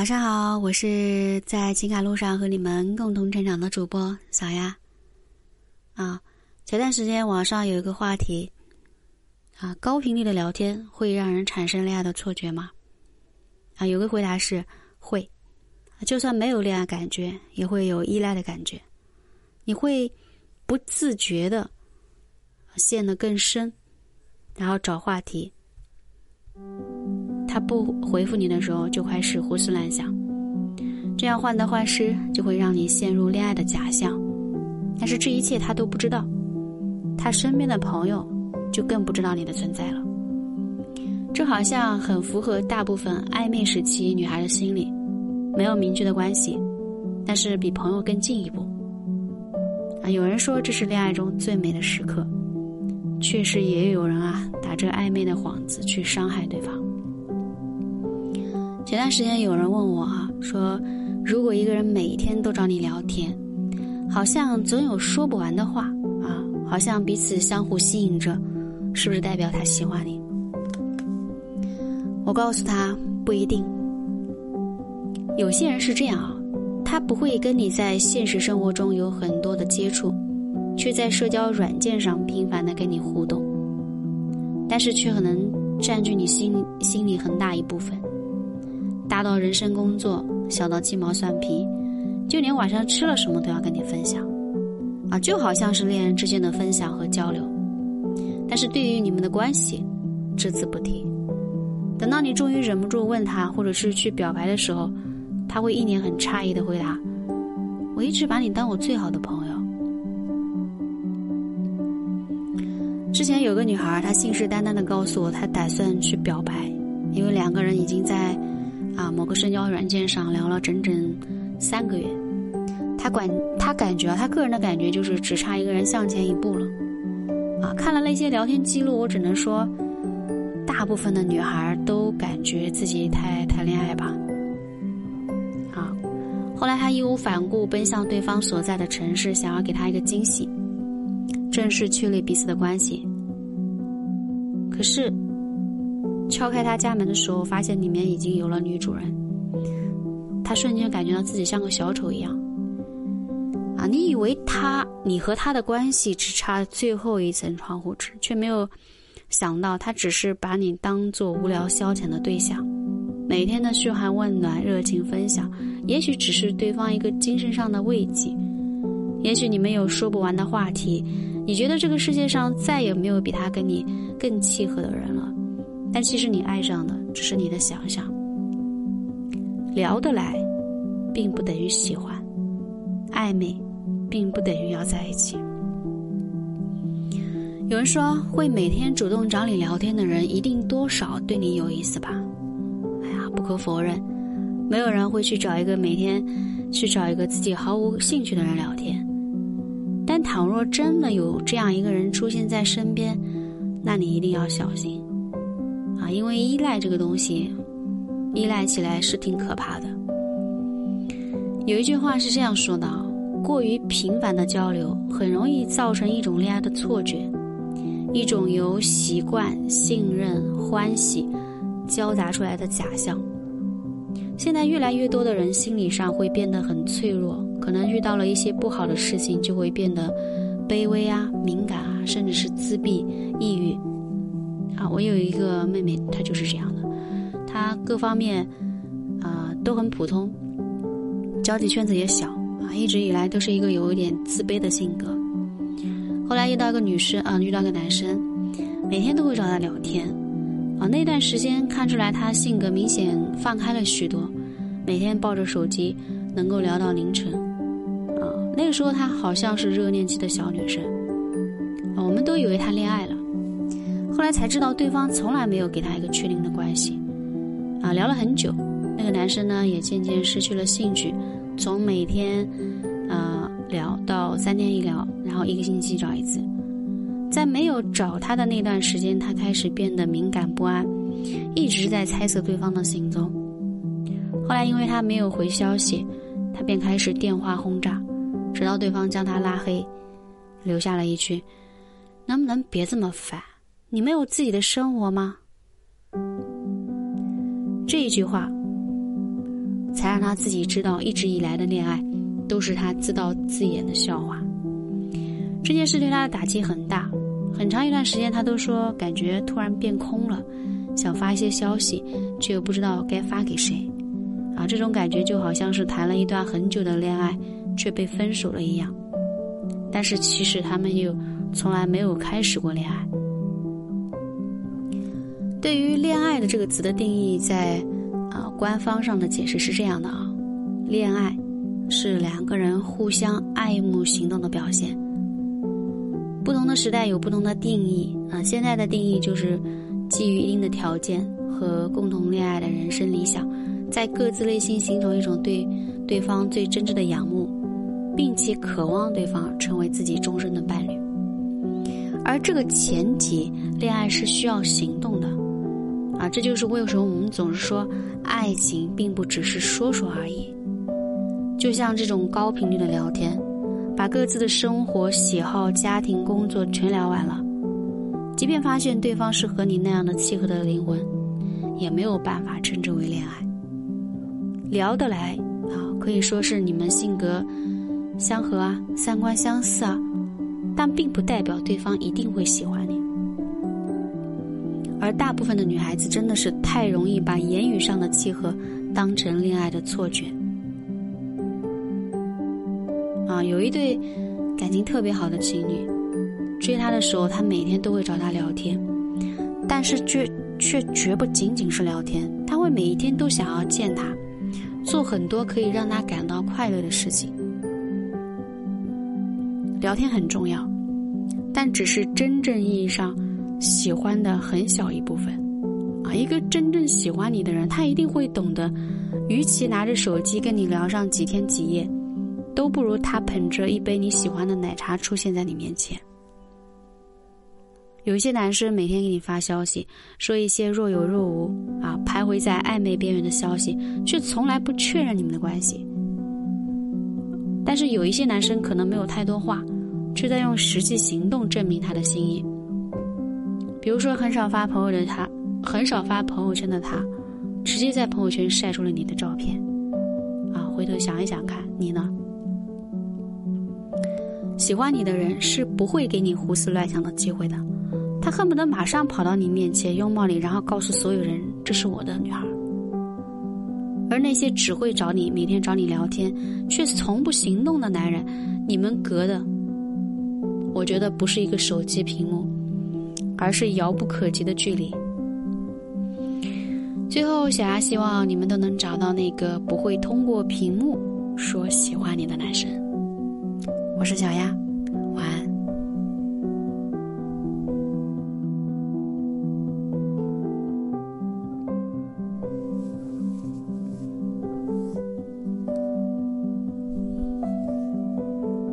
晚上好，我是在情感路上和你们共同成长的主播小丫。啊，前段时间网上有一个话题，啊，高频率的聊天会让人产生恋爱的错觉吗？啊，有个回答是会，就算没有恋爱感觉，也会有依赖的感觉，你会不自觉的陷得更深，然后找话题。他不回复你的时候，就开始胡思乱想，这样患得患失，就会让你陷入恋爱的假象。但是这一切他都不知道，他身边的朋友就更不知道你的存在了。这好像很符合大部分暧昧时期女孩的心理，没有明确的关系，但是比朋友更进一步。啊，有人说这是恋爱中最美的时刻，确实也有人啊打着暧昧的幌子去伤害对方。前段时间有人问我啊，说如果一个人每天都找你聊天，好像总有说不完的话啊，好像彼此相互吸引着，是不是代表他喜欢你？我告诉他不一定。有些人是这样啊，他不会跟你在现实生活中有很多的接触，却在社交软件上频繁的跟你互动，但是却可能占据你心心里很大一部分。大到人生工作，小到鸡毛蒜皮，就连晚上吃了什么都要跟你分享，啊，就好像是恋人之间的分享和交流。但是对于你们的关系，只字不提。等到你终于忍不住问他，或者是去表白的时候，他会一脸很诧异的回答：“我一直把你当我最好的朋友。”之前有个女孩，她信誓旦旦的告诉我，她打算去表白，因为两个人已经在。啊，某个社交软件上聊了整整三个月，他感他感觉啊，他个人的感觉就是只差一个人向前一步了。啊，看了那些聊天记录，我只能说，大部分的女孩都感觉自己太谈恋爱吧。啊，后来他义无反顾奔向对方所在的城市，想要给他一个惊喜，正式确立彼此的关系。可是。敲开他家门的时候，发现里面已经有了女主人。他瞬间感觉到自己像个小丑一样。啊，你以为他，你和他的关系只差最后一层窗户纸，却没有想到他只是把你当做无聊消遣的对象，每天的嘘寒问暖、热情分享，也许只是对方一个精神上的慰藉，也许你们有说不完的话题，你觉得这个世界上再也没有比他跟你更契合的人了。但其实你爱上的只是你的想象，聊得来，并不等于喜欢；暧昧，并不等于要在一起。有人说，会每天主动找你聊天的人，一定多少对你有意思吧？哎呀，不可否认，没有人会去找一个每天去找一个自己毫无兴趣的人聊天。但倘若真的有这样一个人出现在身边，那你一定要小心。啊，因为依赖这个东西，依赖起来是挺可怕的。有一句话是这样说的：过于频繁的交流，很容易造成一种恋爱的错觉，一种由习惯、信任、欢喜交杂出来的假象。现在越来越多的人心理上会变得很脆弱，可能遇到了一些不好的事情，就会变得卑微啊、敏感啊，甚至是自闭、抑郁。啊，我有一个妹妹，她就是这样的，她各方面啊都很普通，交际圈子也小啊，一直以来都是一个有一点自卑的性格。后来遇到一个女生啊，遇到个男生，每天都会找她聊天啊。那段时间看出来她性格明显放开了许多，每天抱着手机能够聊到凌晨啊。那个时候她好像是热恋期的小女生，我们都以为她恋爱了。后来才知道，对方从来没有给他一个确定的关系，啊，聊了很久，那个男生呢也渐渐失去了兴趣，从每天，呃，聊到三天一聊，然后一个星期找一次，在没有找他的那段时间，他开始变得敏感不安，一直在猜测对方的行踪。后来因为他没有回消息，他便开始电话轰炸，直到对方将他拉黑，留下了一句：“能不能别这么烦？”你没有自己的生活吗？这一句话，才让他自己知道，一直以来的恋爱都是他自导自演的笑话。这件事对他的打击很大，很长一段时间他都说感觉突然变空了，想发一些消息，却又不知道该发给谁。啊，这种感觉就好像是谈了一段很久的恋爱却被分手了一样。但是其实他们又从来没有开始过恋爱。对于“恋爱”的这个词的定义，在啊官方上的解释是这样的啊：恋爱是两个人互相爱慕行动的表现。不同的时代有不同的定义啊。现在的定义就是基于一定的条件和共同恋爱的人生理想，在各自内心形成一种对对方最真挚的仰慕，并且渴望对方成为自己终身的伴侣。而这个前提，恋爱是需要行动的。啊，这就是为什么我们总是说，爱情并不只是说说而已。就像这种高频率的聊天，把各自的生活、喜好、家庭、工作全聊完了，即便发现对方是和你那样的契合的灵魂，也没有办法称之为恋爱。聊得来啊，可以说是你们性格相合啊，三观相似啊，但并不代表对方一定会喜欢。而大部分的女孩子真的是太容易把言语上的契合当成恋爱的错觉。啊，有一对感情特别好的情侣，追他的时候，他每天都会找他聊天，但是却却绝不仅仅是聊天，他会每一天都想要见他，做很多可以让他感到快乐的事情。聊天很重要，但只是真正意义上。喜欢的很小一部分，啊，一个真正喜欢你的人，他一定会懂得，与其拿着手机跟你聊上几天几夜，都不如他捧着一杯你喜欢的奶茶出现在你面前。有一些男生每天给你发消息，说一些若有若无啊，徘徊在暧昧边缘的消息，却从来不确认你们的关系。但是有一些男生可能没有太多话，却在用实际行动证明他的心意。比如说，很少发朋友的他，很少发朋友圈的他，直接在朋友圈晒出了你的照片，啊，回头想一想看，你呢？喜欢你的人是不会给你胡思乱想的机会的，他恨不得马上跑到你面前拥抱你，然后告诉所有人这是我的女孩。而那些只会找你每天找你聊天，却从不行动的男人，你们隔的，我觉得不是一个手机屏幕。而是遥不可及的距离。最后，小丫希望你们都能找到那个不会通过屏幕说喜欢你的男生。我是小丫。晚安